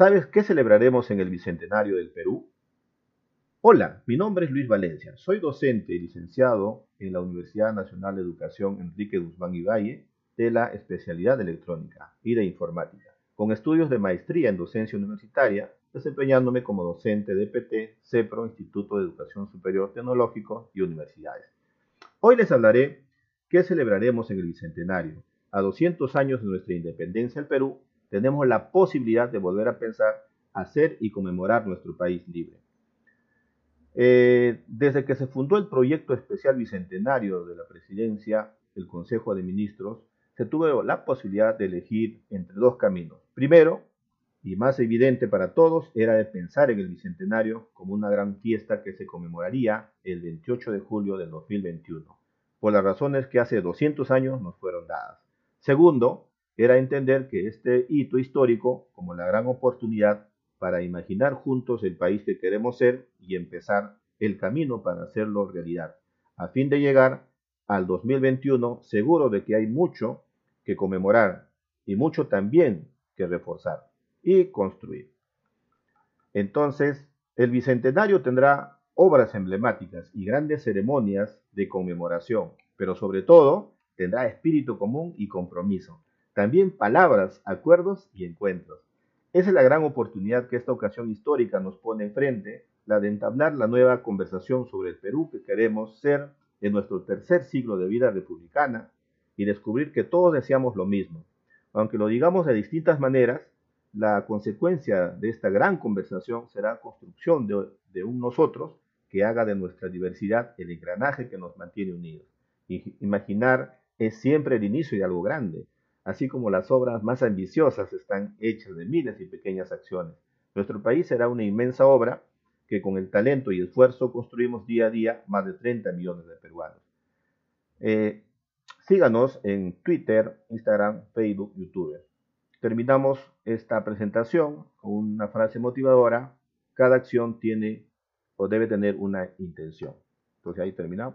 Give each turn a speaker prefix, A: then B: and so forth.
A: ¿Sabes qué celebraremos en el Bicentenario del Perú? Hola, mi nombre es Luis Valencia. Soy docente y licenciado en la Universidad Nacional de Educación Enrique Guzmán y Valle de la especialidad de electrónica y de informática, con estudios de maestría en docencia universitaria, desempeñándome como docente de PT, CEPRO, Instituto de Educación Superior Tecnológico y universidades. Hoy les hablaré qué celebraremos en el Bicentenario. A 200 años de nuestra independencia del Perú, tenemos la posibilidad de volver a pensar, hacer y conmemorar nuestro país libre. Eh, desde que se fundó el proyecto especial bicentenario de la presidencia, el Consejo de Ministros, se tuvo la posibilidad de elegir entre dos caminos. Primero, y más evidente para todos, era de pensar en el bicentenario como una gran fiesta que se conmemoraría el 28 de julio del 2021, por las razones que hace 200 años nos fueron dadas. Segundo, era entender que este hito histórico como la gran oportunidad para imaginar juntos el país que queremos ser y empezar el camino para hacerlo realidad, a fin de llegar al 2021 seguro de que hay mucho que conmemorar y mucho también que reforzar y construir. Entonces, el Bicentenario tendrá obras emblemáticas y grandes ceremonias de conmemoración, pero sobre todo tendrá espíritu común y compromiso también palabras, acuerdos y encuentros. Esa es la gran oportunidad que esta ocasión histórica nos pone enfrente, la de entablar la nueva conversación sobre el Perú que queremos ser en nuestro tercer siglo de vida republicana y descubrir que todos deseamos lo mismo. Aunque lo digamos de distintas maneras, la consecuencia de esta gran conversación será construcción de, un nosotros que haga de nuestra diversidad el engranaje que nos mantiene unidos. Imaginar es siempre el inicio de algo grande, así como las obras más ambiciosas están hechas de miles y pequeñas acciones. Nuestro país será una inmensa obra que con el talento y esfuerzo construimos día a día más de 30 millones de peruanos. Eh, síganos en Twitter, Instagram, Facebook, YouTube. Terminamos esta presentación con una frase motivadora. Cada acción tiene o debe tener una intención. Entonces ahí terminamos.